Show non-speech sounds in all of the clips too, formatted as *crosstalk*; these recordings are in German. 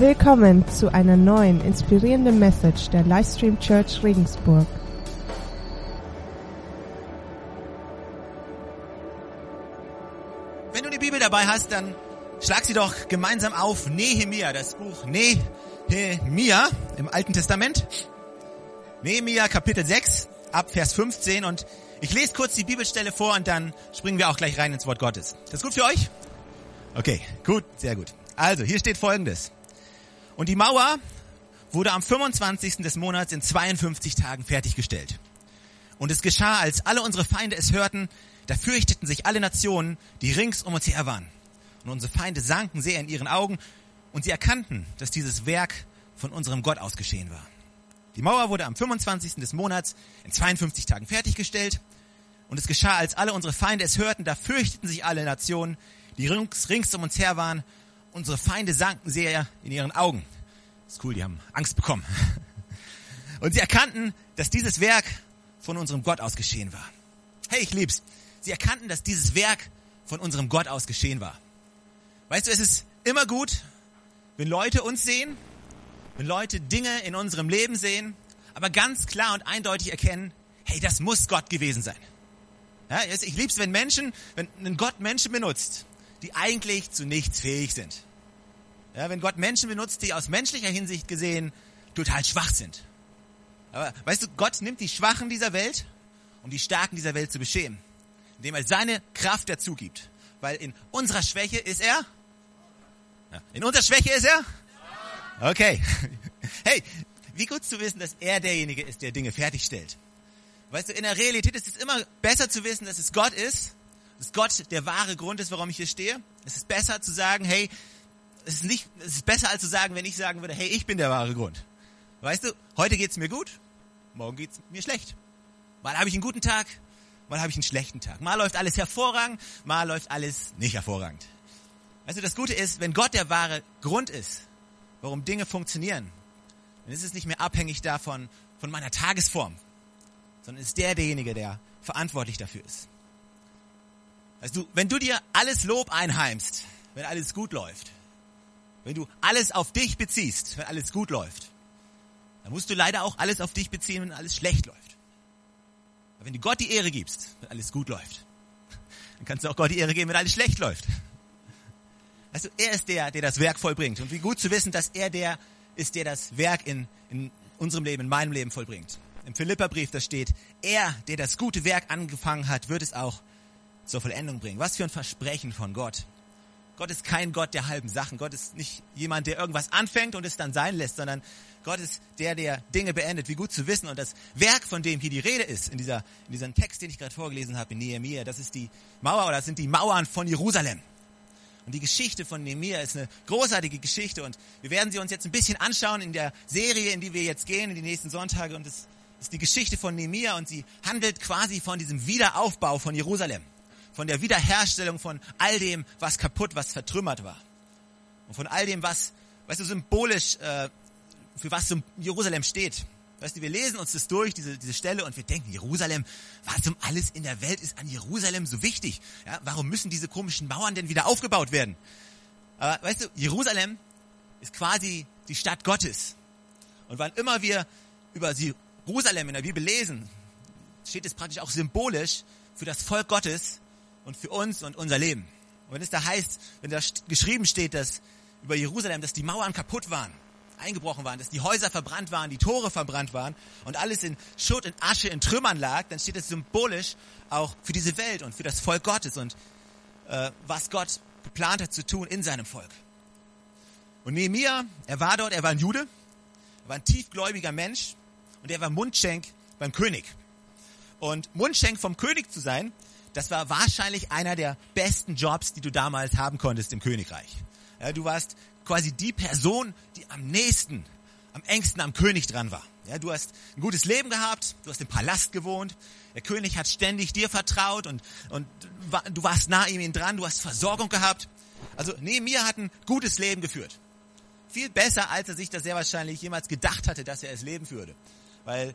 Willkommen zu einer neuen inspirierenden Message der Livestream Church Regensburg. Wenn du die Bibel dabei hast, dann schlag sie doch gemeinsam auf Nehemia, das Buch Nehemia im Alten Testament. Nehemia Kapitel 6 ab Vers 15 und ich lese kurz die Bibelstelle vor und dann springen wir auch gleich rein ins Wort Gottes. Das ist gut für euch? Okay, gut, sehr gut. Also, hier steht folgendes. Und die Mauer wurde am 25. des Monats in 52 Tagen fertiggestellt. Und es geschah, als alle unsere Feinde es hörten, da fürchteten sich alle Nationen, die rings um uns her waren. Und unsere Feinde sanken sehr in ihren Augen und sie erkannten, dass dieses Werk von unserem Gott aus geschehen war. Die Mauer wurde am 25. des Monats in 52 Tagen fertiggestellt. Und es geschah, als alle unsere Feinde es hörten, da fürchteten sich alle Nationen, die rings, rings um uns her waren. Unsere Feinde sanken sehr in ihren Augen. Ist cool, die haben Angst bekommen. *laughs* Und sie erkannten, dass dieses Werk von unserem Gott aus geschehen war. Hey, ich lieb's. Sie erkannten, dass dieses Werk von unserem Gott aus geschehen war. Weißt du, es ist immer gut, wenn Leute uns sehen wenn Leute Dinge in unserem Leben sehen, aber ganz klar und eindeutig erkennen, hey, das muss Gott gewesen sein. Ja, ich lieb's, wenn Menschen, wenn Gott Menschen benutzt, die eigentlich zu nichts fähig sind. Ja, wenn Gott Menschen benutzt, die aus menschlicher Hinsicht gesehen total schwach sind. Aber weißt du, Gott nimmt die Schwachen dieser Welt, um die Starken dieser Welt zu beschämen, indem er seine Kraft dazu gibt. Weil in unserer Schwäche ist er, ja, in unserer Schwäche ist er Okay. *laughs* Hey, wie gut zu wissen, dass er derjenige ist, der Dinge fertigstellt. Weißt du, in der Realität ist es immer besser zu wissen, dass es Gott ist, dass Gott der wahre Grund ist, warum ich hier stehe. Es ist besser zu sagen, hey, es ist nicht, es ist besser als zu sagen, wenn ich sagen würde, hey, ich bin der wahre Grund. Weißt du, heute geht's mir gut, morgen geht's mir schlecht. Mal habe ich einen guten Tag, mal habe ich einen schlechten Tag. Mal läuft alles hervorragend, mal läuft alles nicht hervorragend. Weißt du, das Gute ist, wenn Gott der wahre Grund ist, warum Dinge funktionieren, dann ist es nicht mehr abhängig davon, von meiner Tagesform, sondern ist der derjenige, der verantwortlich dafür ist. Also du, wenn du dir alles Lob einheimst, wenn alles gut läuft, wenn du alles auf dich beziehst, wenn alles gut läuft, dann musst du leider auch alles auf dich beziehen, wenn alles schlecht läuft. Aber wenn du Gott die Ehre gibst, wenn alles gut läuft, dann kannst du auch Gott die Ehre geben, wenn alles schlecht läuft. Also er ist der, der das Werk vollbringt. Und wie gut zu wissen, dass er der ist, der das Werk in, in unserem Leben, in meinem Leben vollbringt. Im Philipperbrief, da steht, er, der das gute Werk angefangen hat, wird es auch zur Vollendung bringen. Was für ein Versprechen von Gott. Gott ist kein Gott der halben Sachen. Gott ist nicht jemand, der irgendwas anfängt und es dann sein lässt, sondern Gott ist der, der Dinge beendet. Wie gut zu wissen. Und das Werk, von dem hier die Rede ist, in, dieser, in diesem Text, den ich gerade vorgelesen habe, in Nehemiah, das ist die Mauer oder das sind die Mauern von Jerusalem. Und die Geschichte von Nehemiah ist eine großartige Geschichte und wir werden sie uns jetzt ein bisschen anschauen in der Serie, in die wir jetzt gehen, in die nächsten Sonntage. Und es ist die Geschichte von Nehemiah und sie handelt quasi von diesem Wiederaufbau von Jerusalem. Von der Wiederherstellung von all dem, was kaputt, was vertrümmert war. Und von all dem, was, weißt du, symbolisch, äh, für was Jerusalem steht. Weißt du, wir lesen uns das durch, diese, diese Stelle, und wir denken, Jerusalem, was um alles in der Welt ist an Jerusalem so wichtig? Ja, warum müssen diese komischen Mauern denn wieder aufgebaut werden? Aber weißt du, Jerusalem ist quasi die Stadt Gottes. Und wann immer wir über Jerusalem in der Bibel lesen, steht es praktisch auch symbolisch für das Volk Gottes und für uns und unser Leben. Und wenn es da heißt, wenn da geschrieben steht, dass über Jerusalem, dass die Mauern kaputt waren, eingebrochen waren, dass die Häuser verbrannt waren, die Tore verbrannt waren und alles in Schutt und Asche in Trümmern lag, dann steht das symbolisch auch für diese Welt und für das Volk Gottes und äh, was Gott geplant hat zu tun in seinem Volk. Und Nehemiah, er war dort, er war ein Jude, er war ein tiefgläubiger Mensch und er war Mundschenk beim König. Und Mundschenk vom König zu sein, das war wahrscheinlich einer der besten Jobs, die du damals haben konntest im Königreich. Ja, du warst quasi die Person, die am nächsten, am engsten am König dran war. Ja, du hast ein gutes Leben gehabt, du hast im Palast gewohnt, der König hat ständig dir vertraut und, und du warst nah ihm dran, du hast Versorgung gehabt. Also Nehemiah hat ein gutes Leben geführt. Viel besser, als er sich das sehr wahrscheinlich jemals gedacht hatte, dass er es leben würde. Weil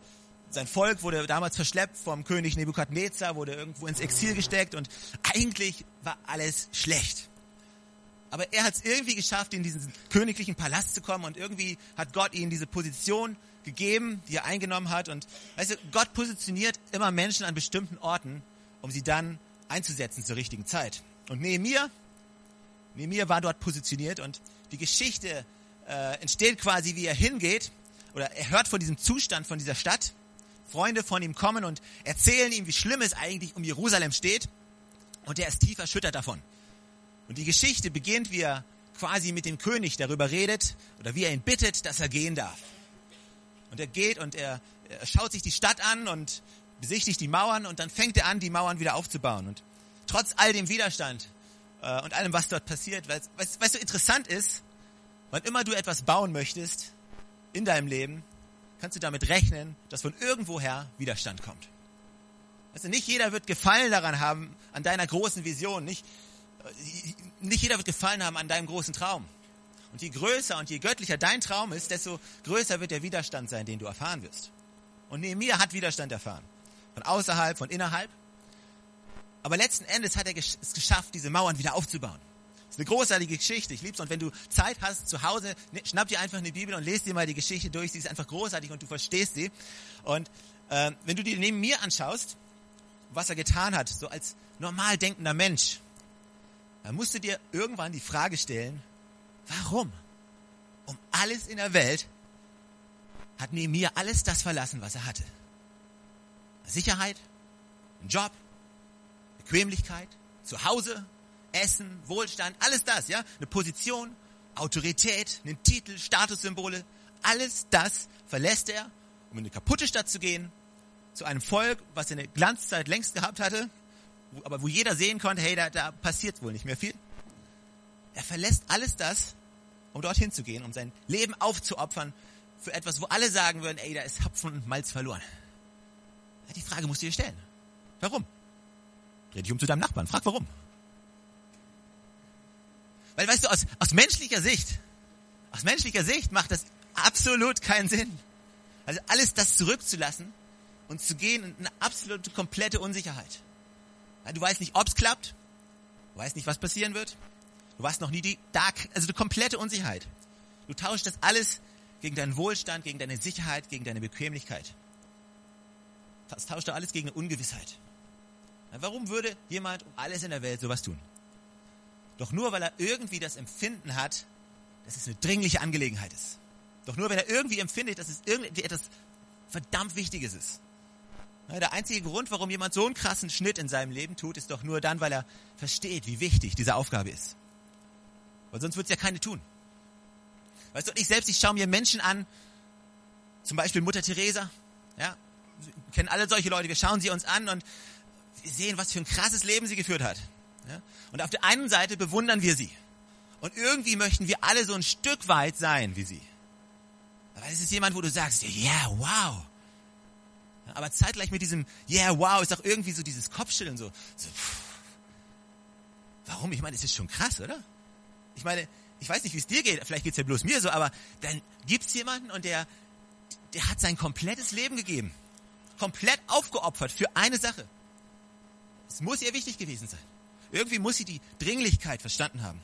sein Volk wurde damals verschleppt vom König Nebukadnezar, wurde irgendwo ins Exil gesteckt und eigentlich war alles schlecht. aber er hat es irgendwie geschafft, in diesen königlichen Palast zu kommen und irgendwie hat Gott ihm diese Position gegeben, die er eingenommen hat. Und weißt du, Gott positioniert immer Menschen an bestimmten Orten, um sie dann einzusetzen zur richtigen Zeit. Und Nehemiah, Nehemiah war dort positioniert und die Geschichte äh, entsteht quasi, wie er hingeht oder er hört von diesem Zustand von dieser Stadt. Freunde von ihm kommen und erzählen ihm, wie schlimm es eigentlich um Jerusalem steht. Und er ist tief erschüttert davon. Und die Geschichte beginnt, wie er quasi mit dem König darüber redet oder wie er ihn bittet, dass er gehen darf. Und er geht und er, er schaut sich die Stadt an und besichtigt die Mauern und dann fängt er an, die Mauern wieder aufzubauen. Und trotz all dem Widerstand äh, und allem, was dort passiert, weil weißt, weißt du, interessant ist, wann immer du etwas bauen möchtest in deinem Leben, kannst du damit rechnen, dass von irgendwoher Widerstand kommt. Also nicht jeder wird Gefallen daran haben, an deiner großen Vision. Nicht, nicht jeder wird Gefallen haben an deinem großen Traum. Und je größer und je göttlicher dein Traum ist, desto größer wird der Widerstand sein, den du erfahren wirst. Und Nehemiah hat Widerstand erfahren. Von außerhalb, von innerhalb. Aber letzten Endes hat er es geschafft, diese Mauern wieder aufzubauen. Ist eine großartige Geschichte. Ich lieb's. Und wenn du Zeit hast zu Hause, ne, schnapp dir einfach eine Bibel und lest dir mal die Geschichte durch. Sie ist einfach großartig und du verstehst sie. Und äh, wenn du die neben mir anschaust, was er getan hat, so als normal denkender Mensch, dann musst du dir irgendwann die Frage stellen, warum? Um alles in der Welt hat Nehemiah alles das verlassen, was er hatte. Sicherheit, ein Job, Bequemlichkeit, Zuhause, Essen, Wohlstand, alles das, ja? Eine Position, Autorität, einen Titel, Statussymbole, alles das verlässt er, um in eine kaputte Stadt zu gehen, zu einem Volk, was eine Glanzzeit längst gehabt hatte, aber wo jeder sehen konnte, hey, da, da passiert wohl nicht mehr viel. Er verlässt alles das, um dorthin zu gehen, um sein Leben aufzuopfern für etwas, wo alle sagen würden, ey, da ist Hopfen und Malz verloren. Die Frage musst du dir stellen. Warum? Dreh dich um zu deinem Nachbarn, frag warum. Weil, weißt du, aus, aus menschlicher Sicht, aus menschlicher Sicht macht das absolut keinen Sinn. Also alles das zurückzulassen, und zu gehen in eine absolute, komplette Unsicherheit. Du weißt nicht, ob's klappt. Du weißt nicht, was passieren wird. Du weißt noch nie die, Dark, also die komplette Unsicherheit. Du tauschst das alles gegen deinen Wohlstand, gegen deine Sicherheit, gegen deine Bequemlichkeit. Das tauscht du alles gegen eine Ungewissheit. Warum würde jemand um alles in der Welt sowas tun? Doch nur, weil er irgendwie das Empfinden hat, dass es eine dringliche Angelegenheit ist. Doch nur, wenn er irgendwie empfindet, dass es irgendwie etwas verdammt Wichtiges ist. Der einzige Grund, warum jemand so einen krassen Schnitt in seinem Leben tut, ist doch nur dann, weil er versteht, wie wichtig diese Aufgabe ist. Weil sonst wird es ja keine tun. Weißt du, ich selbst, ich schaue mir Menschen an, zum Beispiel Mutter Teresa, ja, kennen alle solche Leute, wir schauen sie uns an und wir sehen, was für ein krasses Leben sie geführt hat. Ja? Und auf der einen Seite bewundern wir sie. Und irgendwie möchten wir alle so ein Stück weit sein wie sie. Aber es ist jemand, wo du sagst, yeah, wow, aber zeitgleich mit diesem Yeah, wow, ist auch irgendwie so dieses Kopfschütteln so. so warum? Ich meine, es ist schon krass, oder? Ich meine, ich weiß nicht, wie es dir geht, vielleicht geht's ja bloß mir so, aber dann gibt's jemanden und der, der hat sein komplettes Leben gegeben. Komplett aufgeopfert für eine Sache. Es muss ihr wichtig gewesen sein. Irgendwie muss sie die Dringlichkeit verstanden haben.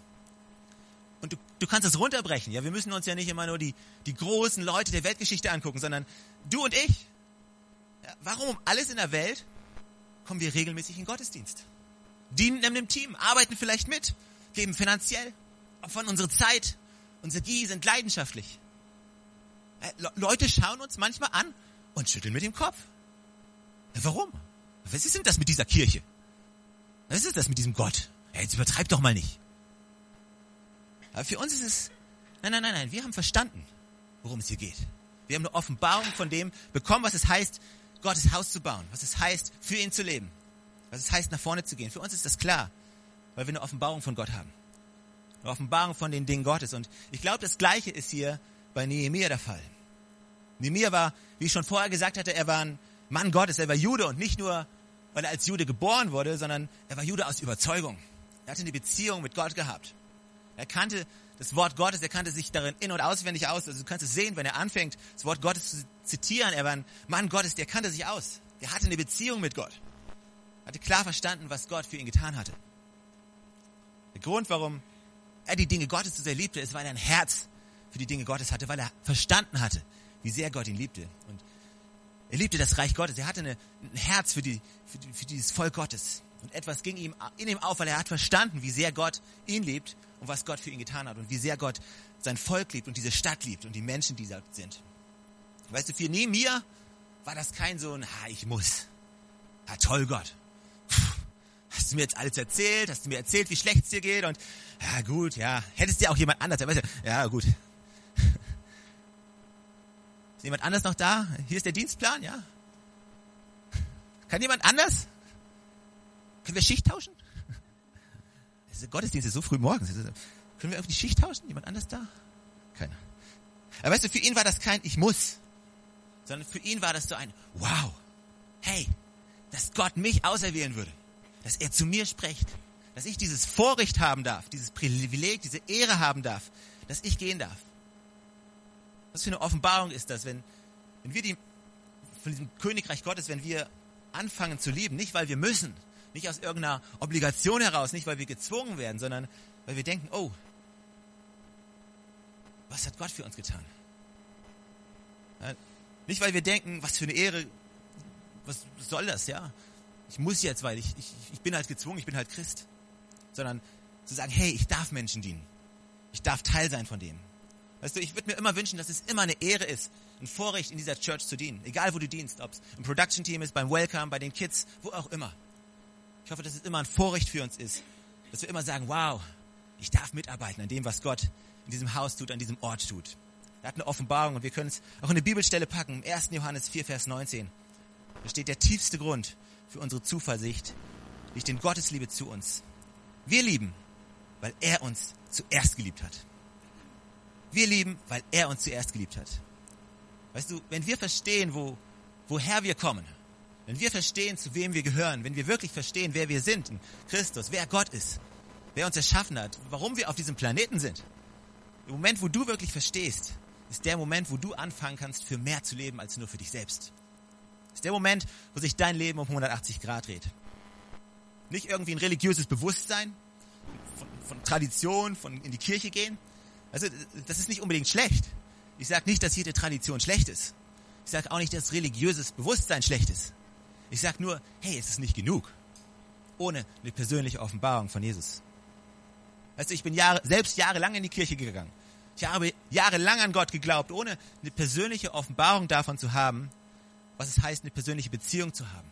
Und du, du kannst das runterbrechen. Ja, wir müssen uns ja nicht immer nur die, die großen Leute der Weltgeschichte angucken, sondern du und ich, warum um alles in der Welt kommen wir regelmäßig in Gottesdienst? Dienen in einem Team, arbeiten vielleicht mit, geben finanziell, opfern unsere Zeit, unser Gie, sind leidenschaftlich. Äh, Leute schauen uns manchmal an und schütteln mit dem Kopf. Warum? Was ist denn das mit dieser Kirche? Was ist das mit diesem Gott? Jetzt übertreib doch mal nicht. Aber für uns ist es, nein, nein, nein, nein, wir haben verstanden, worum es hier geht. Wir haben eine Offenbarung von dem bekommen, was es heißt, Gottes Haus zu bauen, was es heißt, für ihn zu leben, was es heißt, nach vorne zu gehen. Für uns ist das klar, weil wir eine Offenbarung von Gott haben. Eine Offenbarung von den Dingen Gottes. Und ich glaube, das Gleiche ist hier bei Nehemiah der Fall. Nehemiah war, wie ich schon vorher gesagt hatte, er war ein Mann Gottes, er war Jude und nicht nur, weil er als Jude geboren wurde, sondern er war Jude aus Überzeugung. Er hatte eine Beziehung mit Gott gehabt. Er kannte das Wort Gottes, er kannte sich darin in- und auswendig aus. Also du kannst es sehen, wenn er anfängt, das Wort Gottes zu zitieren. Er war ein Mann Gottes, der kannte sich aus. Der hatte eine Beziehung mit Gott. Hatte klar verstanden, was Gott für ihn getan hatte. Der Grund, warum er die Dinge Gottes so sehr liebte, ist, weil er ein Herz für die Dinge Gottes hatte, weil er verstanden hatte, wie sehr Gott ihn liebte. Und er liebte das Reich Gottes. Er hatte eine, ein Herz für, die, für, die, für dieses Volk Gottes. Und etwas ging ihm in ihm auf, weil er hat verstanden, wie sehr Gott ihn liebt und was Gott für ihn getan hat und wie sehr Gott sein Volk liebt und diese Stadt liebt und die Menschen, die da sind. Weißt du, für mir war das kein so ein, ha, ich muss. Ha, toll Gott. Hast du mir jetzt alles erzählt? Hast du mir erzählt, wie schlecht es dir geht? Und ja gut, ja. Hättest dir auch jemand anders, ja gut. Ist jemand anders noch da? Hier ist der Dienstplan, ja? Kann jemand anders? Können wir Schicht tauschen? Der Gottesdienst ist so früh morgens. Können wir auf die Schicht tauschen? Jemand anders da? Keiner. Aber weißt du, für ihn war das kein Ich muss, sondern für ihn war das so ein Wow. Hey, dass Gott mich auserwählen würde, dass er zu mir spricht, dass ich dieses Vorrecht haben darf, dieses Privileg, diese Ehre haben darf, dass ich gehen darf. Was für eine Offenbarung ist das, wenn, wenn wir die, von diesem Königreich Gottes, wenn wir anfangen zu lieben, nicht weil wir müssen, nicht aus irgendeiner Obligation heraus, nicht weil wir gezwungen werden, sondern weil wir denken, oh, was hat Gott für uns getan? Nicht weil wir denken, was für eine Ehre, was soll das, ja? Ich muss jetzt, weil ich, ich, ich bin halt gezwungen, ich bin halt Christ. Sondern zu sagen, hey, ich darf Menschen dienen. Ich darf Teil sein von dem. Weißt du, ich würde mir immer wünschen, dass es immer eine Ehre ist, ein Vorrecht in dieser Church zu dienen. Egal wo du dienst, ob es im Production Team ist, beim Welcome, bei den Kids, wo auch immer. Ich hoffe, dass es immer ein Vorrecht für uns ist, dass wir immer sagen, wow, ich darf mitarbeiten an dem, was Gott in diesem Haus tut, an diesem Ort tut. Er hat eine Offenbarung und wir können es auch in eine Bibelstelle packen, im 1. Johannes 4, Vers 19. Da steht der tiefste Grund für unsere Zuversicht, liegt in Gottes Liebe zu uns. Wir lieben, weil er uns zuerst geliebt hat. Wir lieben, weil er uns zuerst geliebt hat. Weißt du, wenn wir verstehen, wo, woher wir kommen, wenn wir verstehen, zu wem wir gehören, wenn wir wirklich verstehen, wer wir sind in Christus, wer Gott ist, wer uns erschaffen hat, warum wir auf diesem Planeten sind, im Moment, wo du wirklich verstehst, ist der Moment, wo du anfangen kannst, für mehr zu leben als nur für dich selbst. Ist der Moment, wo sich dein Leben um 180 Grad dreht. Nicht irgendwie ein religiöses Bewusstsein, von, von Tradition, von in die Kirche gehen, also das ist nicht unbedingt schlecht. Ich sage nicht, dass jede Tradition schlecht ist. Ich sage auch nicht, dass religiöses Bewusstsein schlecht ist. Ich sage nur, hey, es ist nicht genug. Ohne eine persönliche Offenbarung von Jesus. Weißt du, ich bin Jahre, selbst jahrelang in die Kirche gegangen. Ich habe jahrelang an Gott geglaubt, ohne eine persönliche Offenbarung davon zu haben, was es heißt, eine persönliche Beziehung zu haben.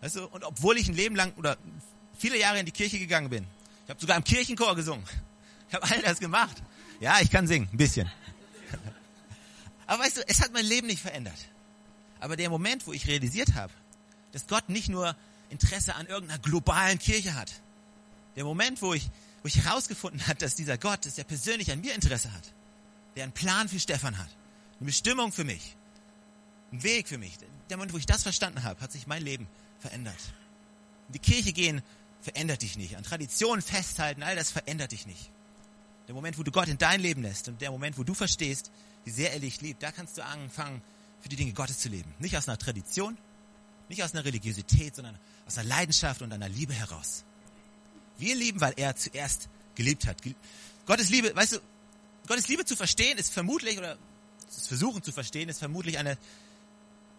Weißt du, und obwohl ich ein Leben lang oder viele Jahre in die Kirche gegangen bin, ich habe sogar im Kirchenchor gesungen. Ich habe all das gemacht. Ja, ich kann singen, ein bisschen. *laughs* Aber weißt du, es hat mein Leben nicht verändert. Aber der Moment, wo ich realisiert habe, dass Gott nicht nur Interesse an irgendeiner globalen Kirche hat, der Moment, wo ich, wo ich herausgefunden habe, dass dieser Gott, dass er persönlich an mir Interesse hat, der einen Plan für Stefan hat, eine Bestimmung für mich, einen Weg für mich, der Moment, wo ich das verstanden habe, hat sich mein Leben verändert. In die Kirche gehen verändert dich nicht. An Traditionen festhalten, all das verändert dich nicht. Der Moment, wo du Gott in dein Leben lässt und der Moment, wo du verstehst, wie sehr er dich liebt, da kannst du anfangen, für die Dinge Gottes zu leben. Nicht aus einer Tradition, nicht aus einer Religiosität, sondern aus einer Leidenschaft und einer Liebe heraus. Wir lieben, weil er zuerst geliebt hat. Gottes Liebe, weißt du, Gottes Liebe zu verstehen ist vermutlich, oder das Versuchen zu verstehen, ist vermutlich eine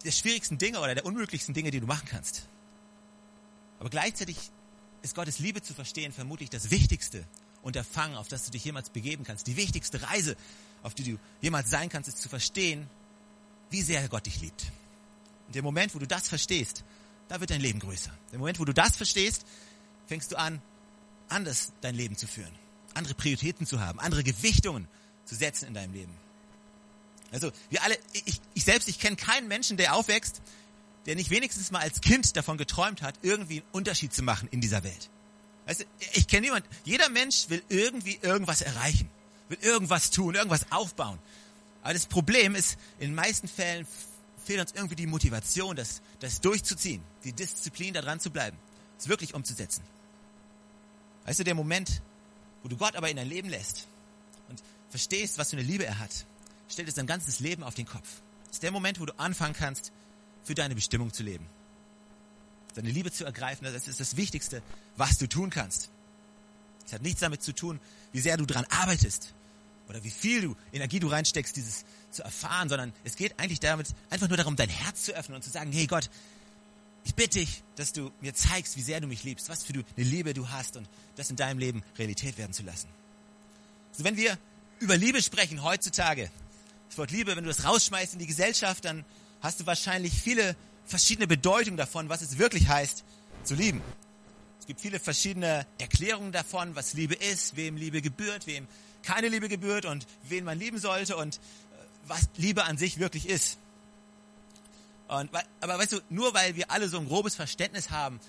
der schwierigsten Dinge oder der unmöglichsten Dinge, die du machen kannst. Aber gleichzeitig ist Gottes Liebe zu verstehen vermutlich das Wichtigste Unterfangen, auf das du dich jemals begeben kannst. Die wichtigste Reise, auf die du jemals sein kannst, ist zu verstehen, wie sehr Gott dich liebt. Und der Moment, wo du das verstehst, da wird dein Leben größer. Der Moment, wo du das verstehst, fängst du an, anders dein Leben zu führen, andere Prioritäten zu haben, andere Gewichtungen zu setzen in deinem Leben. Also wir alle, ich, ich selbst, ich kenne keinen Menschen, der aufwächst, der nicht wenigstens mal als Kind davon geträumt hat, irgendwie einen Unterschied zu machen in dieser Welt. Weißt du, ich kenne niemand. Jeder Mensch will irgendwie irgendwas erreichen, will irgendwas tun, irgendwas aufbauen. Aber das Problem ist, in den meisten Fällen fehlt uns irgendwie die Motivation, das, das durchzuziehen, die Disziplin, da dran zu bleiben, es wirklich umzusetzen. Weißt du, der Moment, wo du Gott aber in dein Leben lässt und verstehst, was für eine Liebe er hat, stellt es dein ganzes Leben auf den Kopf. Das ist der Moment, wo du anfangen kannst, für deine Bestimmung zu leben seine Liebe zu ergreifen, das ist das Wichtigste, was du tun kannst. Es hat nichts damit zu tun, wie sehr du dran arbeitest oder wie viel du Energie du reinsteckst, dieses zu erfahren, sondern es geht eigentlich damit einfach nur darum, dein Herz zu öffnen und zu sagen, hey Gott, ich bitte dich, dass du mir zeigst, wie sehr du mich liebst, was für eine Liebe du hast und das in deinem Leben Realität werden zu lassen. Also wenn wir über Liebe sprechen heutzutage, das Wort Liebe, wenn du das rausschmeißt in die Gesellschaft, dann hast du wahrscheinlich viele verschiedene Bedeutungen davon, was es wirklich heißt, zu lieben. Es gibt viele verschiedene Erklärungen davon, was Liebe ist, wem Liebe gebührt, wem keine Liebe gebührt und wen man lieben sollte und äh, was Liebe an sich wirklich ist. Und, aber weißt du, nur weil wir alle so ein grobes Verständnis haben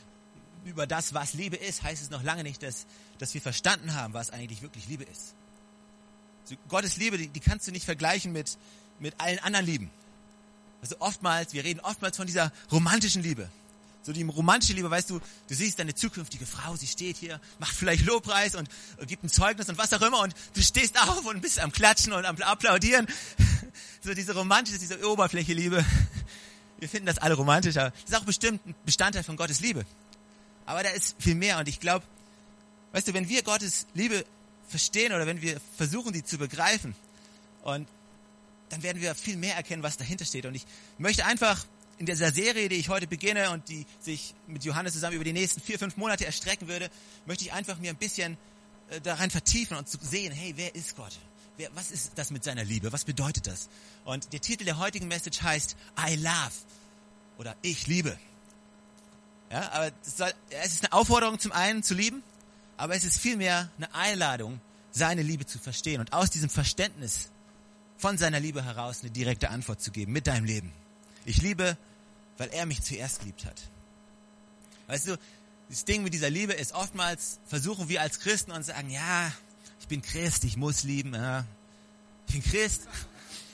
über das, was Liebe ist, heißt es noch lange nicht, dass, dass wir verstanden haben, was eigentlich wirklich Liebe ist. Also Gottes Liebe, die, die kannst du nicht vergleichen mit, mit allen anderen Lieben. Also oftmals, wir reden oftmals von dieser romantischen Liebe. So die romantische Liebe, weißt du, du siehst deine zukünftige Frau, sie steht hier, macht vielleicht Lobpreis und, gibt ein Zeugnis und was auch immer und du stehst auf und bist am Klatschen und am Applaudieren. *laughs* So diese romantische, diese Oberfläche Liebe. Wir finden das alle romantisch, aber das ist auch bestimmt ein Bestandteil von Gottes Liebe. Aber da ist viel mehr und ich glaube, weißt du, wenn wir Gottes Liebe verstehen oder wenn wir versuchen, sie zu begreifen und dann werden wir viel mehr erkennen, was dahinter steht. Und ich möchte einfach in dieser Serie, die ich heute beginne und die sich mit Johannes zusammen über die nächsten vier, fünf Monate erstrecken würde, möchte ich einfach mir ein bisschen äh, daran vertiefen und zu sehen, hey, wer ist Gott? Wer, was ist das mit seiner Liebe? Was bedeutet das? Und der Titel der heutigen Message heißt I love oder ich liebe. Ja, aber soll, es ist eine Aufforderung zum einen zu lieben, aber es ist vielmehr eine Einladung, seine Liebe zu verstehen und aus diesem Verständnis von seiner Liebe heraus eine direkte Antwort zu geben mit deinem Leben. Ich liebe, weil er mich zuerst geliebt hat. Weißt du, das Ding mit dieser Liebe ist oftmals, versuchen wir als Christen und sagen, ja, ich bin Christ, ich muss lieben, ja. ich bin Christ,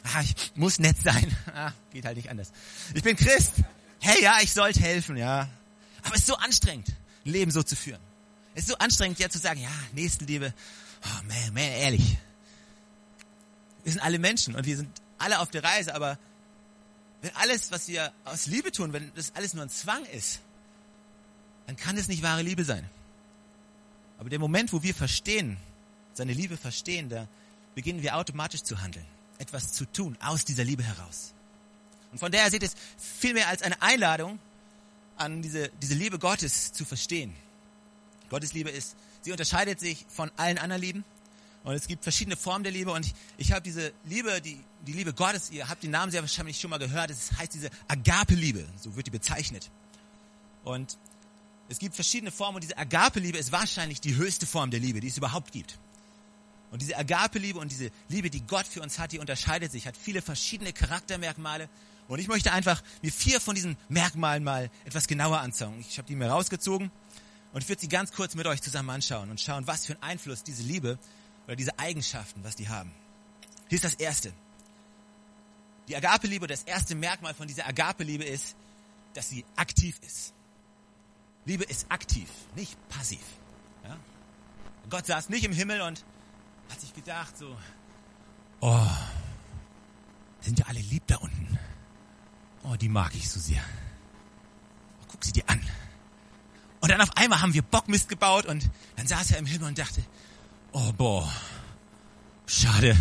ah, ich muss nett sein, *laughs* ah, geht halt nicht anders. Ich bin Christ, hey, ja, ich sollte helfen, ja. Aber es ist so anstrengend, ein Leben so zu führen. Es ist so anstrengend, ja zu sagen, ja, Nächstenliebe, oh man, man, ehrlich. Wir sind alle Menschen und wir sind alle auf der Reise, aber wenn alles, was wir aus Liebe tun, wenn das alles nur ein Zwang ist, dann kann es nicht wahre Liebe sein. Aber der Moment, wo wir verstehen, seine Liebe verstehen, da beginnen wir automatisch zu handeln, etwas zu tun aus dieser Liebe heraus. Und von daher seht es vielmehr als eine Einladung, an diese, diese Liebe Gottes zu verstehen. Gottes Liebe ist, sie unterscheidet sich von allen anderen Lieben. Und es gibt verschiedene Formen der Liebe. Und ich, ich habe diese Liebe, die, die Liebe Gottes, ihr habt den Namen sehr wahrscheinlich schon mal gehört. Es heißt diese Agape-Liebe, so wird die bezeichnet. Und es gibt verschiedene Formen. Und diese Agape-Liebe ist wahrscheinlich die höchste Form der Liebe, die es überhaupt gibt. Und diese Agape-Liebe und diese Liebe, die Gott für uns hat, die unterscheidet sich, hat viele verschiedene Charaktermerkmale. Und ich möchte einfach mir vier von diesen Merkmalen mal etwas genauer anschauen. Ich habe die mir rausgezogen und ich würde sie ganz kurz mit euch zusammen anschauen und schauen, was für einen Einfluss diese Liebe oder diese Eigenschaften, was die haben. Hier ist das Erste. Die Agape-Liebe, das erste Merkmal von dieser Agape-Liebe ist, dass sie aktiv ist. Liebe ist aktiv, nicht passiv. Ja? Gott saß nicht im Himmel und hat sich gedacht so, oh, sind ja alle lieb da unten. Oh, die mag ich so sehr. Oh, guck sie dir an. Und dann auf einmal haben wir Bockmist gebaut und dann saß er im Himmel und dachte, oh boah, schade.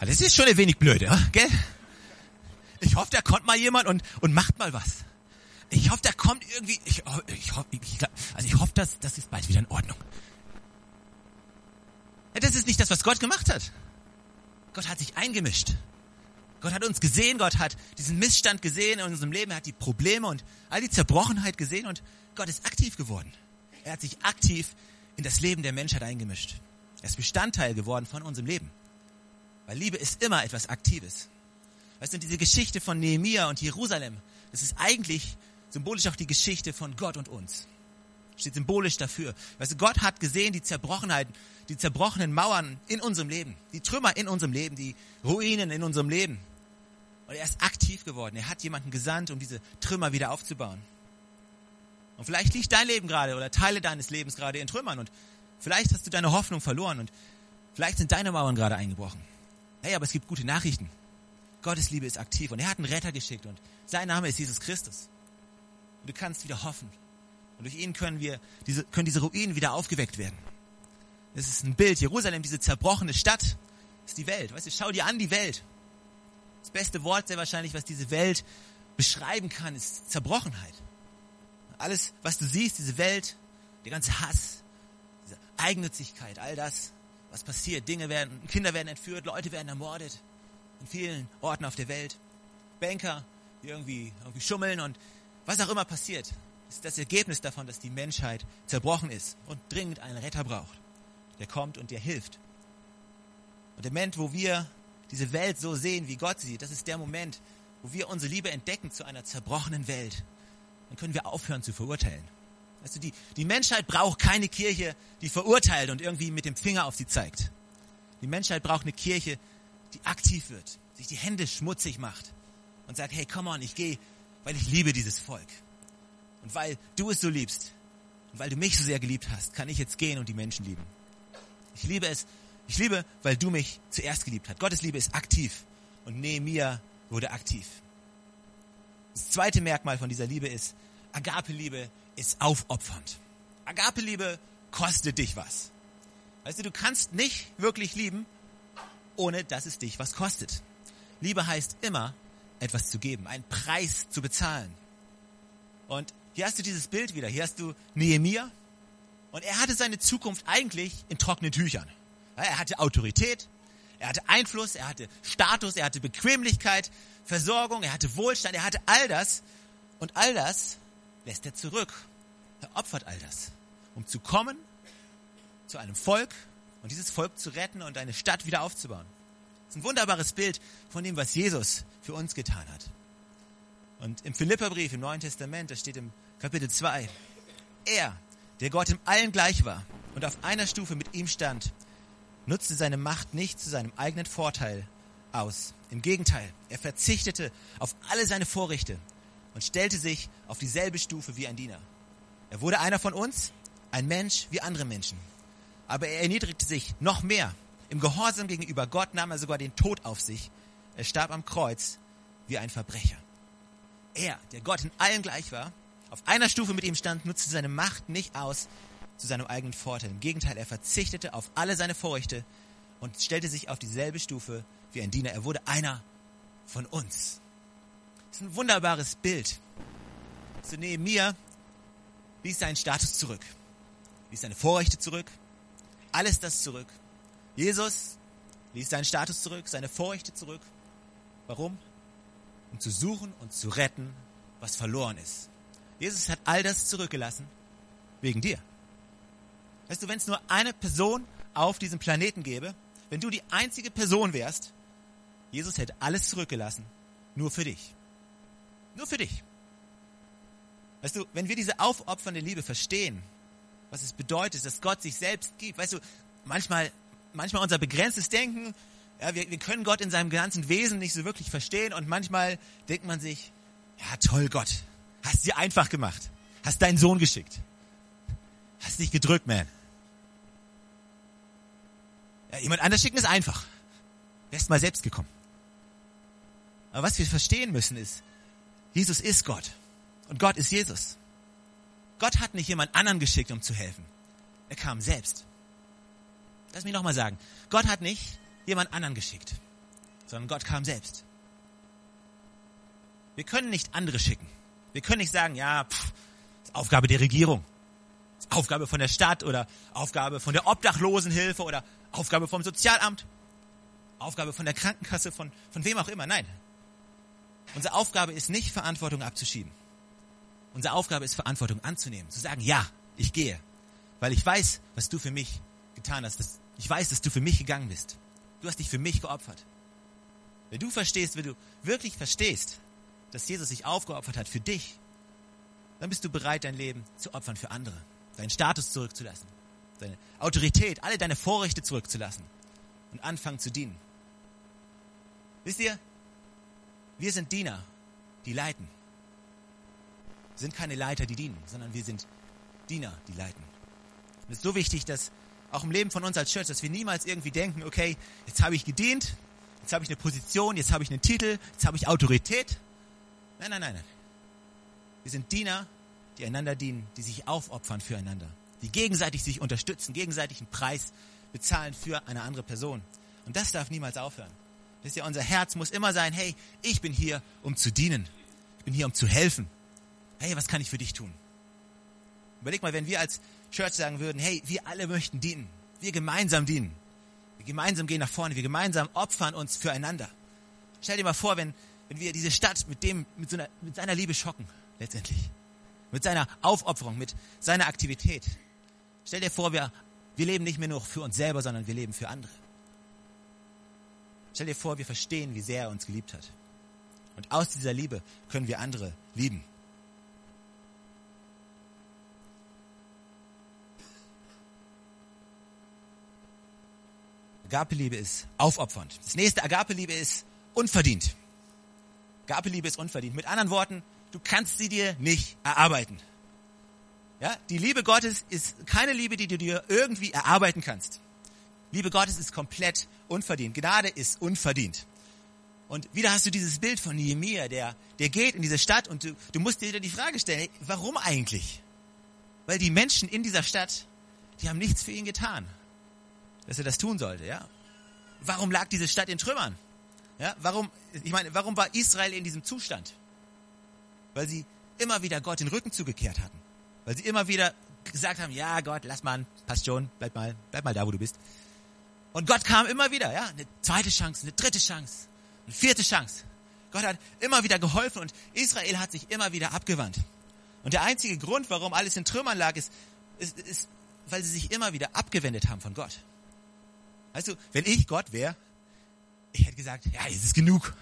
Das ist schon ein wenig blöd, ja, gell? Ich hoffe, da kommt mal jemand und, und macht mal was. Ich hoffe, da kommt irgendwie, ich, oh, ich hoffe, ich, also ich hoffe, dass das ist bald wieder in Ordnung. Das ist nicht das, was Gott gemacht hat. Gott hat sich eingemischt. Gott hat uns gesehen, Gott hat diesen Missstand gesehen in unserem Leben, er hat die Probleme und all die Zerbrochenheit gesehen und Gott ist aktiv geworden. Er hat sich aktiv in das Leben der Menschheit eingemischt. Er ist Bestandteil geworden von unserem Leben. Weil Liebe ist immer etwas Aktives. Weißt du, diese Geschichte von Nehemia und Jerusalem, das ist eigentlich symbolisch auch die Geschichte von Gott und uns. Steht symbolisch dafür. Weißt du, Gott hat gesehen die Zerbrochenheit, die zerbrochenen Mauern in unserem Leben, die Trümmer in unserem Leben, die Ruinen in unserem Leben. Und er ist aktiv geworden. Er hat jemanden gesandt, um diese Trümmer wieder aufzubauen. Und vielleicht liegt dein Leben gerade oder Teile deines Lebens gerade in Trümmern und vielleicht hast du deine Hoffnung verloren und vielleicht sind deine Mauern gerade eingebrochen. Hey, aber es gibt gute Nachrichten. Gottes Liebe ist aktiv und er hat einen Retter geschickt und sein Name ist Jesus Christus. Und du kannst wieder hoffen. Und durch ihn können wir diese, können diese Ruinen wieder aufgeweckt werden. Es ist ein Bild. Jerusalem, diese zerbrochene Stadt, ist die Welt. Weißt du, schau dir an die Welt. Das beste Wort sehr wahrscheinlich, was diese Welt beschreiben kann, ist Zerbrochenheit. Alles, was du siehst, diese Welt, der ganze Hass, diese Eigennützigkeit, all das, was passiert. Dinge werden, Kinder werden entführt, Leute werden ermordet. In vielen Orten auf der Welt. Banker, die irgendwie, irgendwie schummeln und was auch immer passiert, ist das Ergebnis davon, dass die Menschheit zerbrochen ist und dringend einen Retter braucht, der kommt und dir hilft. Und der Moment, wo wir diese Welt so sehen, wie Gott sieht, das ist der Moment, wo wir unsere Liebe entdecken zu einer zerbrochenen Welt. Dann können wir aufhören zu verurteilen. Du, die, die Menschheit braucht keine Kirche, die verurteilt und irgendwie mit dem Finger auf sie zeigt. Die Menschheit braucht eine Kirche, die aktiv wird, sich die Hände schmutzig macht und sagt, hey, come on, ich gehe, weil ich liebe dieses Volk. Und weil du es so liebst und weil du mich so sehr geliebt hast, kann ich jetzt gehen und die Menschen lieben. Ich liebe es, ich liebe, weil du mich zuerst geliebt hast. Gottes Liebe ist aktiv und Nehemiah wurde aktiv. Das zweite Merkmal von dieser Liebe ist, Agape-Liebe ist aufopfernd. Agape-Liebe kostet dich was. Weißt du, du kannst nicht wirklich lieben, ohne dass es dich was kostet. Liebe heißt immer, etwas zu geben, einen Preis zu bezahlen. Und hier hast du dieses Bild wieder. Hier hast du Nehemiah. Und er hatte seine Zukunft eigentlich in trockenen Tüchern. Er hatte Autorität, er hatte Einfluss, er hatte Status, er hatte Bequemlichkeit, Versorgung, er hatte Wohlstand, er hatte all das. Und all das lässt er zurück. Er opfert all das, um zu kommen zu einem Volk und dieses Volk zu retten und eine Stadt wieder aufzubauen. Das ist ein wunderbares Bild von dem, was Jesus für uns getan hat. Und im Philipperbrief im Neuen Testament, da steht im Kapitel 2, er, der Gott im Allen gleich war und auf einer Stufe mit ihm stand, nutzte seine Macht nicht zu seinem eigenen Vorteil aus. Im Gegenteil, er verzichtete auf alle seine Vorrechte und stellte sich auf dieselbe Stufe wie ein Diener. Er wurde einer von uns, ein Mensch wie andere Menschen. Aber er erniedrigte sich noch mehr. Im Gehorsam gegenüber Gott nahm er sogar den Tod auf sich. Er starb am Kreuz wie ein Verbrecher. Er, der Gott in allen gleich war, auf einer Stufe mit ihm stand, nutzte seine Macht nicht aus zu seinem eigenen Vorteil. Im Gegenteil, er verzichtete auf alle seine Vorrechte und stellte sich auf dieselbe Stufe wie ein Diener. Er wurde einer von uns. Das ist ein wunderbares Bild. So neben mir ließ seinen Status zurück, ließ seine Vorrechte zurück, alles das zurück. Jesus ließ seinen Status zurück, seine Vorrechte zurück. Warum? um zu suchen und zu retten, was verloren ist. Jesus hat all das zurückgelassen wegen dir. Weißt du, wenn es nur eine Person auf diesem Planeten gäbe, wenn du die einzige Person wärst, Jesus hätte alles zurückgelassen, nur für dich. Nur für dich. Weißt du, wenn wir diese aufopfernde Liebe verstehen, was es bedeutet, dass Gott sich selbst gibt, weißt du, manchmal, manchmal unser begrenztes Denken, ja, wir, wir können Gott in seinem ganzen Wesen nicht so wirklich verstehen und manchmal denkt man sich, ja toll Gott, hast dir einfach gemacht, hast deinen Sohn geschickt, hast dich gedrückt, man. Ja, jemand anders schicken ist einfach. Wärst mal selbst gekommen. Aber was wir verstehen müssen ist, Jesus ist Gott und Gott ist Jesus. Gott hat nicht jemand anderen geschickt, um zu helfen. Er kam selbst. Lass mich nochmal sagen. Gott hat nicht jemand anderen geschickt, sondern Gott kam selbst. Wir können nicht andere schicken. Wir können nicht sagen, ja, pff, ist Aufgabe der Regierung, ist Aufgabe von der Stadt oder Aufgabe von der Obdachlosenhilfe oder Aufgabe vom Sozialamt, Aufgabe von der Krankenkasse, von, von wem auch immer. Nein. Unsere Aufgabe ist nicht, Verantwortung abzuschieben. Unsere Aufgabe ist, Verantwortung anzunehmen. Zu sagen, ja, ich gehe. Weil ich weiß, was du für mich getan hast. Ich weiß, dass du für mich gegangen bist. Du hast dich für mich geopfert. Wenn du verstehst, wenn du wirklich verstehst, dass Jesus sich aufgeopfert hat für dich, dann bist du bereit, dein Leben zu opfern für andere, deinen Status zurückzulassen, deine Autorität, alle deine Vorrechte zurückzulassen und anfangen zu dienen. Wisst ihr, wir sind Diener, die leiten. Wir sind keine Leiter, die dienen, sondern wir sind Diener, die leiten. Und es ist so wichtig, dass auch im Leben von uns als Church, dass wir niemals irgendwie denken, okay, jetzt habe ich gedient, jetzt habe ich eine Position, jetzt habe ich einen Titel, jetzt habe ich Autorität. Nein, nein, nein, nein. Wir sind Diener, die einander dienen, die sich aufopfern füreinander, die gegenseitig sich unterstützen, gegenseitig einen Preis bezahlen für eine andere Person. Und das darf niemals aufhören. Ist ja unser Herz muss immer sein, hey, ich bin hier, um zu dienen. Ich bin hier, um zu helfen. Hey, was kann ich für dich tun? Überleg mal, wenn wir als Church sagen würden, hey, wir alle möchten dienen. Wir gemeinsam dienen. Wir gemeinsam gehen nach vorne. Wir gemeinsam opfern uns füreinander. Stell dir mal vor, wenn, wenn wir diese Stadt mit dem, mit, so einer, mit seiner Liebe schocken, letztendlich. Mit seiner Aufopferung, mit seiner Aktivität. Stell dir vor, wir, wir leben nicht mehr nur für uns selber, sondern wir leben für andere. Stell dir vor, wir verstehen, wie sehr er uns geliebt hat. Und aus dieser Liebe können wir andere lieben. Agape-Liebe ist aufopfernd. Das nächste Agape-Liebe ist unverdient. Agape-Liebe ist unverdient. Mit anderen Worten, du kannst sie dir nicht erarbeiten. Ja, die Liebe Gottes ist keine Liebe, die du dir irgendwie erarbeiten kannst. Liebe Gottes ist komplett unverdient. Gnade ist unverdient. Und wieder hast du dieses Bild von Nehemiah, der, der geht in diese Stadt und du, du musst dir wieder die Frage stellen, hey, warum eigentlich? Weil die Menschen in dieser Stadt, die haben nichts für ihn getan, dass er das tun sollte, ja. Warum lag diese Stadt in Trümmern? Ja, warum, ich meine, warum war Israel in diesem Zustand? Weil sie immer wieder Gott den Rücken zugekehrt hatten. Weil sie immer wieder gesagt haben, ja Gott, lass mal, passt schon, bleib mal, bleib mal da, wo du bist. Und Gott kam immer wieder, ja, eine zweite Chance, eine dritte Chance, eine vierte Chance. Gott hat immer wieder geholfen und Israel hat sich immer wieder abgewandt. Und der einzige Grund, warum alles in Trümmern lag, ist, ist, ist weil sie sich immer wieder abgewendet haben von Gott. Weißt du, wenn ich Gott wäre, ich hätte gesagt, ja, jetzt ist genug.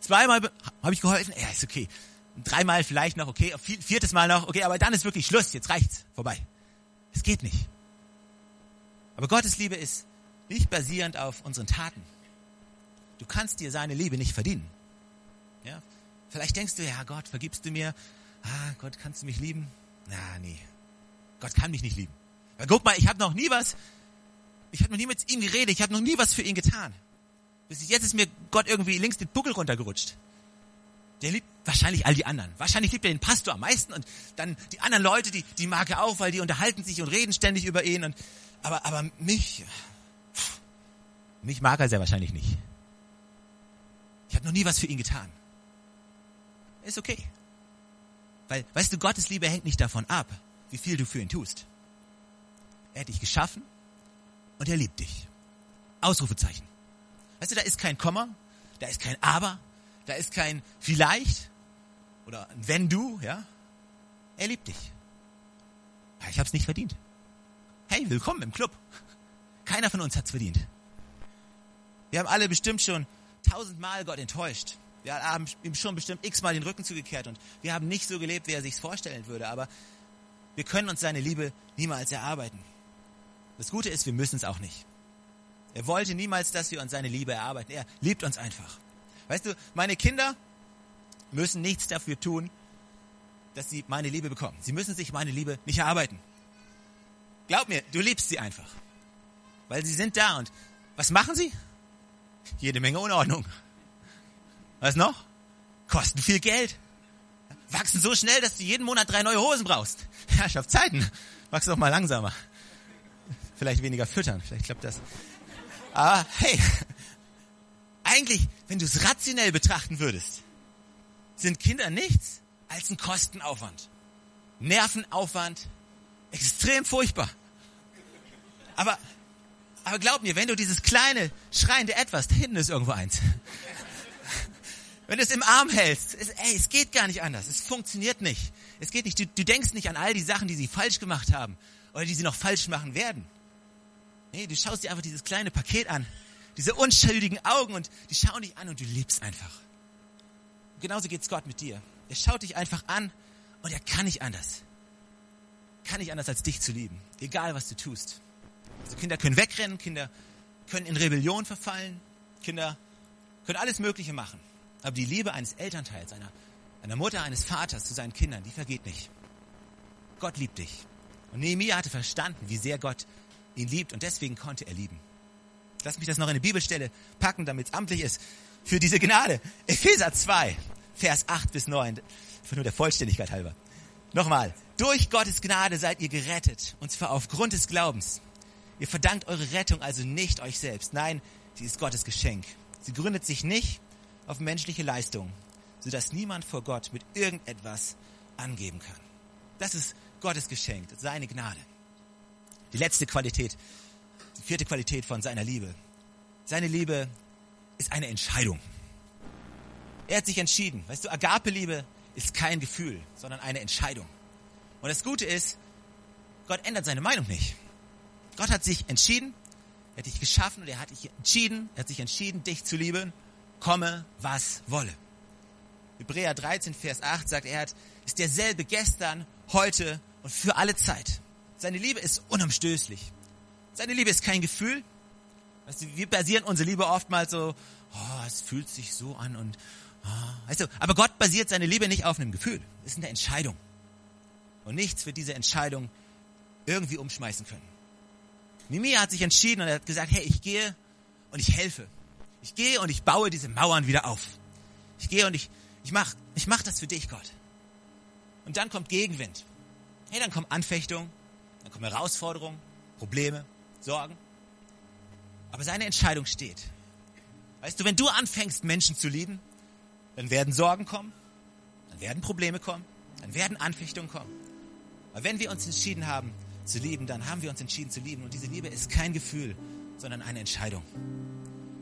Zweimal habe ich geholfen, ja, ist okay. Dreimal vielleicht noch, okay, viertes Mal noch, okay, aber dann ist wirklich Schluss, jetzt reicht's, vorbei. Es geht nicht. Aber Gottes Liebe ist nicht basierend auf unseren Taten. Du kannst dir seine Liebe nicht verdienen. Ja? Vielleicht denkst du, ja Gott, vergibst du mir? Ah, Gott, kannst du mich lieben? Na, nee. Gott kann mich nicht lieben. Weil guck mal, ich habe noch nie was, ich habe noch nie mit ihm geredet, ich habe noch nie was für ihn getan. Bis jetzt ist mir Gott irgendwie links den Buckel runtergerutscht. Der liebt wahrscheinlich all die anderen. Wahrscheinlich liebt er den Pastor am meisten und dann die anderen Leute, die, die mag er auch, weil die unterhalten sich und reden ständig über ihn. Und, aber, aber mich, mich mag er sehr wahrscheinlich nicht. Ich habe noch nie was für ihn getan. Ist okay. Weil, weißt du, Gottes Liebe hängt nicht davon ab, wie viel du für ihn tust. Er hat dich geschaffen und er liebt dich. Ausrufezeichen. Weißt du, da ist kein Komma, da ist kein Aber, da ist kein vielleicht oder wenn du, ja. Er liebt dich. Ich habe es nicht verdient. Hey, willkommen im Club. Keiner von uns hat's verdient. Wir haben alle bestimmt schon tausendmal Gott enttäuscht. Wir haben ihm schon bestimmt x-mal den Rücken zugekehrt und wir haben nicht so gelebt, wie er sich's vorstellen würde. Aber wir können uns seine Liebe niemals erarbeiten. Das Gute ist, wir müssen es auch nicht. Er wollte niemals, dass wir uns seine Liebe erarbeiten. Er liebt uns einfach. Weißt du, meine Kinder müssen nichts dafür tun, dass sie meine Liebe bekommen. Sie müssen sich meine Liebe nicht erarbeiten. Glaub mir, du liebst sie einfach. Weil sie sind da und was machen sie? Jede Menge Unordnung. Was noch? Kosten viel Geld. Wachsen so schnell, dass du jeden Monat drei neue Hosen brauchst. Herrschaft Zeiten. Wachs doch mal langsamer. Vielleicht weniger füttern. Vielleicht klappt das. Aber hey, eigentlich, wenn du es rationell betrachten würdest, sind Kinder nichts als ein Kostenaufwand. Nervenaufwand. Extrem furchtbar. Aber aber glaub mir, wenn du dieses kleine, schreiende Etwas, da hinten ist irgendwo eins. *laughs* Wenn du es im Arm hältst, es, ey, es geht gar nicht anders. Es funktioniert nicht. Es geht nicht. Du, du denkst nicht an all die Sachen, die sie falsch gemacht haben oder die sie noch falsch machen werden. Nee, du schaust dir einfach dieses kleine Paket an, diese unschuldigen Augen und die schauen dich an und du liebst einfach. Und genauso geht's Gott mit dir. Er schaut dich einfach an und er kann nicht anders. Kann nicht anders als dich zu lieben, egal was du tust. Also Kinder können wegrennen, Kinder können in Rebellion verfallen, Kinder können alles Mögliche machen. Aber die Liebe eines Elternteils, einer, einer Mutter, eines Vaters zu seinen Kindern, die vergeht nicht. Gott liebt dich. Und Nehemiah hatte verstanden, wie sehr Gott ihn liebt und deswegen konnte er lieben. Lass mich das noch in eine Bibelstelle packen, damit es amtlich ist für diese Gnade. Epheser 2, Vers 8 bis 9. Für nur der Vollständigkeit halber. Nochmal. Durch Gottes Gnade seid ihr gerettet, und zwar aufgrund des Glaubens. Ihr verdankt eure Rettung also nicht euch selbst. Nein, sie ist Gottes Geschenk. Sie gründet sich nicht auf menschliche Leistungen, sodass niemand vor Gott mit irgendetwas angeben kann. Das ist Gottes Geschenk, seine Gnade. Die letzte Qualität, die vierte Qualität von seiner Liebe. Seine Liebe ist eine Entscheidung. Er hat sich entschieden. Weißt du, Agape-Liebe ist kein Gefühl, sondern eine Entscheidung. Und das Gute ist, Gott ändert seine Meinung nicht. Gott hat sich entschieden, er hat dich geschaffen und er hat dich entschieden, er hat sich entschieden, dich zu lieben, komme, was wolle. Hebräer 13, Vers 8 sagt, er hat, ist derselbe gestern, heute und für alle Zeit. Seine Liebe ist unumstößlich. Seine Liebe ist kein Gefühl. Weißt du, wir basieren unsere Liebe oftmals so, oh, es fühlt sich so an und, oh, weißt du, aber Gott basiert seine Liebe nicht auf einem Gefühl. Es ist eine Entscheidung. Und nichts wird diese Entscheidung irgendwie umschmeißen können. Mimia hat sich entschieden und er hat gesagt, hey, ich gehe und ich helfe. Ich gehe und ich baue diese Mauern wieder auf. Ich gehe und ich, ich mach, ich mach das für dich, Gott. Und dann kommt Gegenwind. Hey, dann kommt Anfechtung, dann kommen Herausforderungen, Probleme, Sorgen. Aber seine Entscheidung steht. Weißt du, wenn du anfängst, Menschen zu lieben, dann werden Sorgen kommen, dann werden Probleme kommen, dann werden Anfechtungen kommen. Aber wenn wir uns entschieden haben zu lieben, dann haben wir uns entschieden zu lieben. Und diese Liebe ist kein Gefühl, sondern eine Entscheidung.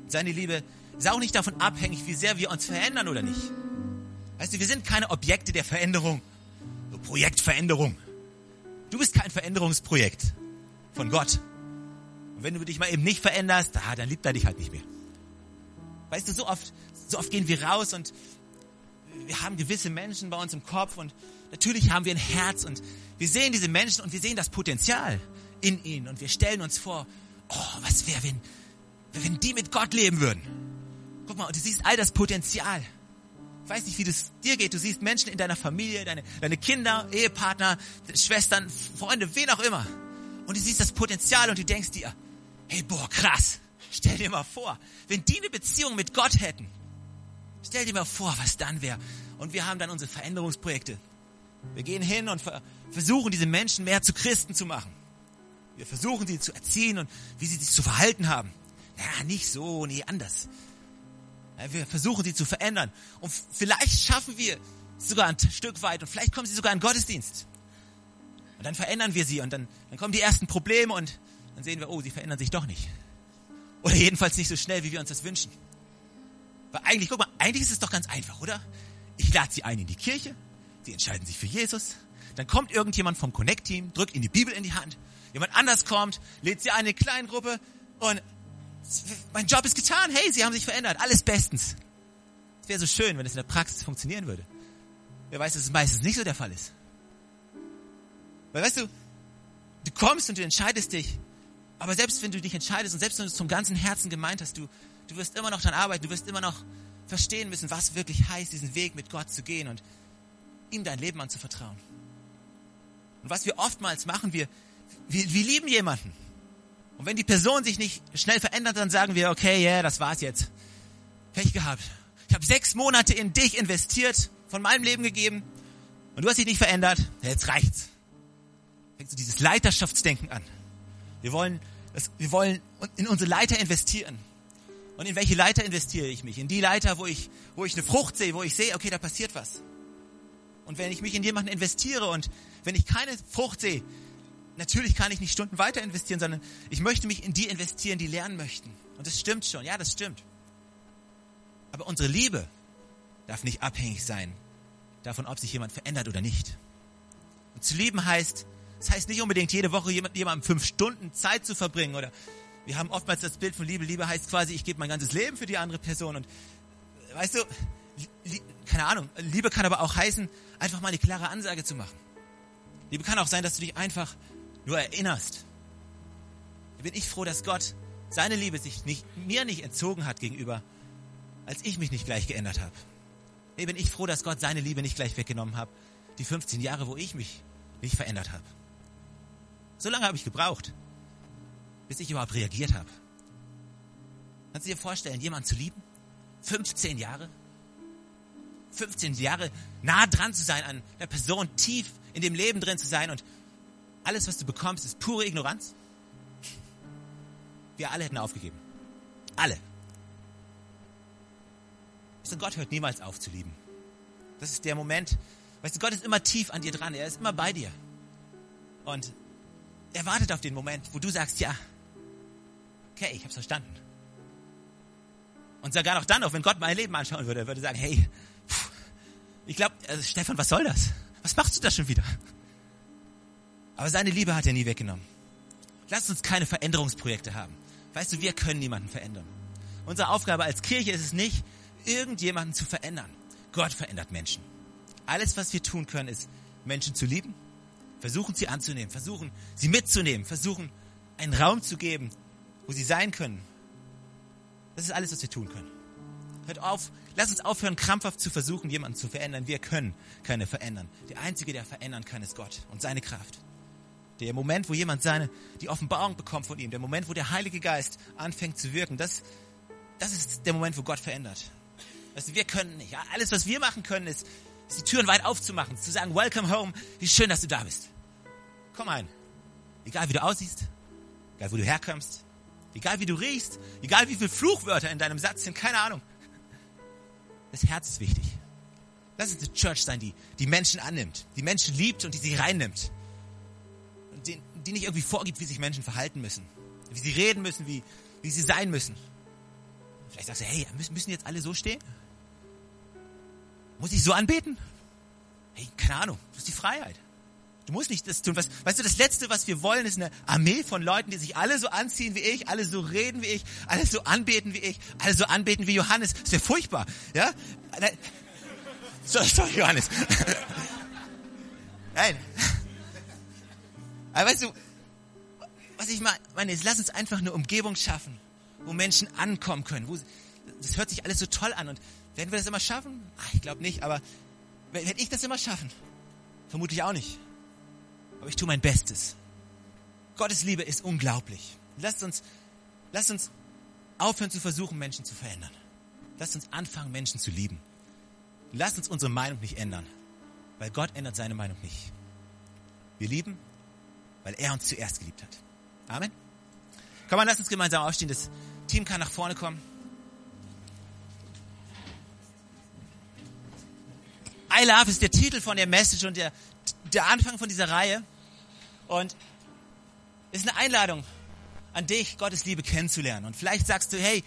Seine Liebe ist auch nicht davon abhängig, wie sehr wir uns verändern oder nicht. Weißt du, wir sind keine Objekte der Veränderung. So Projektveränderung. Du bist kein Veränderungsprojekt von Gott. Und wenn du dich mal eben nicht veränderst, ah, dann liebt er dich halt nicht mehr. Weißt du, so oft, so oft gehen wir raus und wir haben gewisse Menschen bei uns im Kopf und natürlich haben wir ein Herz und wir sehen diese Menschen und wir sehen das Potenzial in ihnen und wir stellen uns vor, oh, was wäre, wenn, wenn die mit Gott leben würden? Guck mal, und du siehst all das Potenzial. Ich weiß nicht, wie das dir geht. Du siehst Menschen in deiner Familie, deine, deine Kinder, Ehepartner, Schwestern, Freunde, wen auch immer. Und du siehst das Potenzial und du denkst dir, hey, boah, krass. Stell dir mal vor, wenn die eine Beziehung mit Gott hätten, Stell dir mal vor, was dann wäre. Und wir haben dann unsere Veränderungsprojekte. Wir gehen hin und versuchen, diese Menschen mehr zu Christen zu machen. Wir versuchen, sie zu erziehen und wie sie sich zu verhalten haben. Ja, nicht so, nee, anders. Wir versuchen, sie zu verändern. Und vielleicht schaffen wir sogar ein Stück weit und vielleicht kommen sie sogar in Gottesdienst. Und dann verändern wir sie und dann, dann kommen die ersten Probleme und dann sehen wir, oh, sie verändern sich doch nicht. Oder jedenfalls nicht so schnell, wie wir uns das wünschen. Weil eigentlich, guck mal, eigentlich ist es doch ganz einfach, oder? Ich lade sie ein in die Kirche, sie entscheiden sich für Jesus, dann kommt irgendjemand vom Connect-Team, drückt ihnen die Bibel in die Hand, jemand anders kommt, lädt sie ein in eine kleine Gruppe und mein Job ist getan, hey, sie haben sich verändert, alles bestens. Es wäre so schön, wenn es in der Praxis funktionieren würde. Wer weiß, dass es meistens nicht so der Fall ist. Weil weißt du, du kommst und du entscheidest dich, aber selbst wenn du dich entscheidest und selbst wenn du es zum ganzen Herzen gemeint hast, du, Du wirst immer noch daran arbeiten, du wirst immer noch verstehen müssen, was wirklich heißt, diesen Weg mit Gott zu gehen und ihm dein Leben anzuvertrauen. Und was wir oftmals machen, wir, wir, wir lieben jemanden. Und wenn die Person sich nicht schnell verändert, dann sagen wir, okay, ja, yeah, das war's jetzt. Pech gehabt. Ich habe sechs Monate in dich investiert, von meinem Leben gegeben und du hast dich nicht verändert. Jetzt reicht's. Fängst du dieses Leiterschaftsdenken an. Wir wollen, wir wollen in unsere Leiter investieren. Und in welche Leiter investiere ich mich? In die Leiter, wo ich, wo ich eine Frucht sehe, wo ich sehe, okay, da passiert was. Und wenn ich mich in jemanden investiere und wenn ich keine Frucht sehe, natürlich kann ich nicht Stunden weiter investieren, sondern ich möchte mich in die investieren, die lernen möchten. Und das stimmt schon, ja, das stimmt. Aber unsere Liebe darf nicht abhängig sein davon, ob sich jemand verändert oder nicht. Und zu lieben heißt, das heißt nicht unbedingt jede Woche jemand, jemandem fünf Stunden Zeit zu verbringen oder wir haben oftmals das Bild von Liebe. Liebe heißt quasi, ich gebe mein ganzes Leben für die andere Person. Und weißt du, keine Ahnung, Liebe kann aber auch heißen, einfach mal eine klare Ansage zu machen. Liebe kann auch sein, dass du dich einfach nur erinnerst. Bin ich froh, dass Gott seine Liebe sich nicht, mir nicht entzogen hat gegenüber, als ich mich nicht gleich geändert habe. Bin ich froh, dass Gott seine Liebe nicht gleich weggenommen hat, die 15 Jahre, wo ich mich nicht verändert habe. So lange habe ich gebraucht bis ich überhaupt reagiert habe. Kannst du dir vorstellen, jemanden zu lieben? 15 Jahre? 15 Jahre nah dran zu sein an der Person, tief in dem Leben drin zu sein und alles, was du bekommst, ist pure Ignoranz? Wir alle hätten aufgegeben. Alle. Weißt du, Gott hört niemals auf zu lieben. Das ist der Moment. Weißt du, Gott ist immer tief an dir dran. Er ist immer bei dir. Und er wartet auf den Moment, wo du sagst, ja, okay, ich hab's verstanden. Und sogar noch dann, auch wenn Gott mein Leben anschauen würde, würde sagen, hey, ich glaube, also Stefan, was soll das? Was machst du da schon wieder? Aber seine Liebe hat er nie weggenommen. Lass uns keine Veränderungsprojekte haben. Weißt du, wir können niemanden verändern. Unsere Aufgabe als Kirche ist es nicht, irgendjemanden zu verändern. Gott verändert Menschen. Alles, was wir tun können, ist, Menschen zu lieben, versuchen sie anzunehmen, versuchen sie mitzunehmen, versuchen einen Raum zu geben, wo sie sein können. Das ist alles, was wir tun können. Hört auf, lass uns aufhören, krampfhaft zu versuchen, jemanden zu verändern. Wir können keine verändern. Der Einzige, der verändern kann, ist Gott und seine Kraft. Der Moment, wo jemand seine, die Offenbarung bekommt von ihm, der Moment, wo der Heilige Geist anfängt zu wirken, das, das ist der Moment, wo Gott verändert. Weißt du, wir können nicht. Alles, was wir machen können, ist, ist die Türen weit aufzumachen, zu sagen, welcome home, wie schön, dass du da bist. Komm ein. Egal wie du aussiehst, egal wo du herkommst, egal wie du riechst, egal wie viele Fluchwörter in deinem Satz sind, keine Ahnung. Das Herz ist wichtig. Lass uns eine Church sein, die die Menschen annimmt, die Menschen liebt und die sie reinnimmt die, die nicht irgendwie vorgibt, wie sich Menschen verhalten müssen, wie sie reden müssen, wie, wie sie sein müssen. Vielleicht sagst du, hey, müssen, müssen jetzt alle so stehen? Muss ich so anbeten? Hey, keine Ahnung, das ist die Freiheit. Du musst nicht das tun. Was, weißt du, das Letzte, was wir wollen, ist eine Armee von Leuten, die sich alle so anziehen wie ich, alle so reden wie ich, alle so anbeten wie ich, alle so anbeten wie Johannes. Das wäre furchtbar. Ja? Sorry, sorry Johannes. *laughs* Nein. Aber weißt du, was ich meine, ist, lass uns einfach eine Umgebung schaffen, wo Menschen ankommen können. Wo, das hört sich alles so toll an. Und werden wir das immer schaffen? Ach, ich glaube nicht, aber werde ich das immer schaffen? Vermutlich auch nicht. Aber ich tue mein Bestes. Gottes Liebe ist unglaublich. Lasst uns, lasst uns aufhören zu versuchen, Menschen zu verändern. Lasst uns anfangen, Menschen zu lieben. Lasst uns unsere Meinung nicht ändern, weil Gott ändert seine Meinung nicht. Wir lieben weil er uns zuerst geliebt hat. Amen. Komm mal, lass uns gemeinsam aufstehen. Das Team kann nach vorne kommen. I Love ist der Titel von der Message und der, der Anfang von dieser Reihe. Und ist eine Einladung an dich, Gottes Liebe kennenzulernen. Und vielleicht sagst du, hey,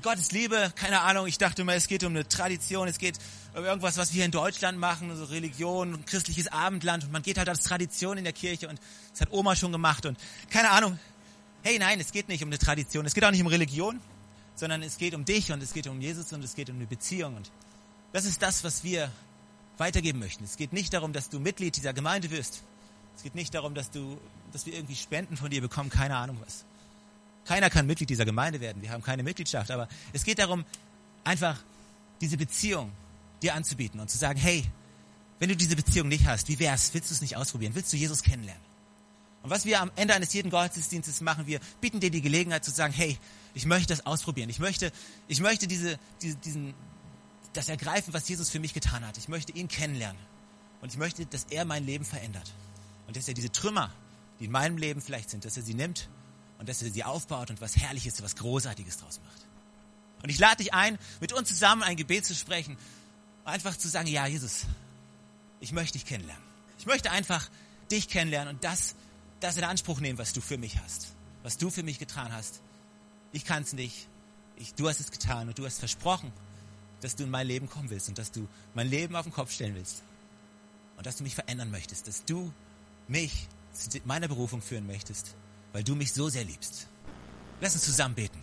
Gottes Liebe, keine Ahnung, ich dachte mal, es geht um eine Tradition, es geht um irgendwas, was wir in Deutschland machen, so Religion, christliches Abendland und man geht halt als Tradition in der Kirche und das hat Oma schon gemacht und keine Ahnung. Hey, nein, es geht nicht um eine Tradition, es geht auch nicht um Religion, sondern es geht um dich und es geht um Jesus und es geht um eine Beziehung und das ist das, was wir weitergeben möchten. Es geht nicht darum, dass du Mitglied dieser Gemeinde wirst. Es geht nicht darum, dass du, dass wir irgendwie Spenden von dir bekommen, keine Ahnung was. Keiner kann Mitglied dieser Gemeinde werden. Wir haben keine Mitgliedschaft. Aber es geht darum, einfach diese Beziehung dir anzubieten und zu sagen, hey, wenn du diese Beziehung nicht hast, wie wär's? Willst du es nicht ausprobieren? Willst du Jesus kennenlernen? Und was wir am Ende eines jeden Gottesdienstes machen, wir bieten dir die Gelegenheit zu sagen, hey, ich möchte das ausprobieren. Ich möchte, ich möchte diese, diese, diesen, das ergreifen, was Jesus für mich getan hat. Ich möchte ihn kennenlernen. Und ich möchte, dass er mein Leben verändert. Und dass er diese Trümmer, die in meinem Leben vielleicht sind, dass er sie nimmt und dass er sie aufbaut und was Herrliches, was Großartiges draus macht. Und ich lade dich ein, mit uns zusammen ein Gebet zu sprechen, einfach zu sagen, ja, Jesus, ich möchte dich kennenlernen. Ich möchte einfach dich kennenlernen und das, das in Anspruch nehmen, was du für mich hast, was du für mich getan hast. Ich kann es nicht. Ich, du hast es getan und du hast versprochen, dass du in mein Leben kommen willst und dass du mein Leben auf den Kopf stellen willst und dass du mich verändern möchtest, dass du mich zu meiner Berufung führen möchtest weil du mich so sehr liebst. Lass uns zusammen beten.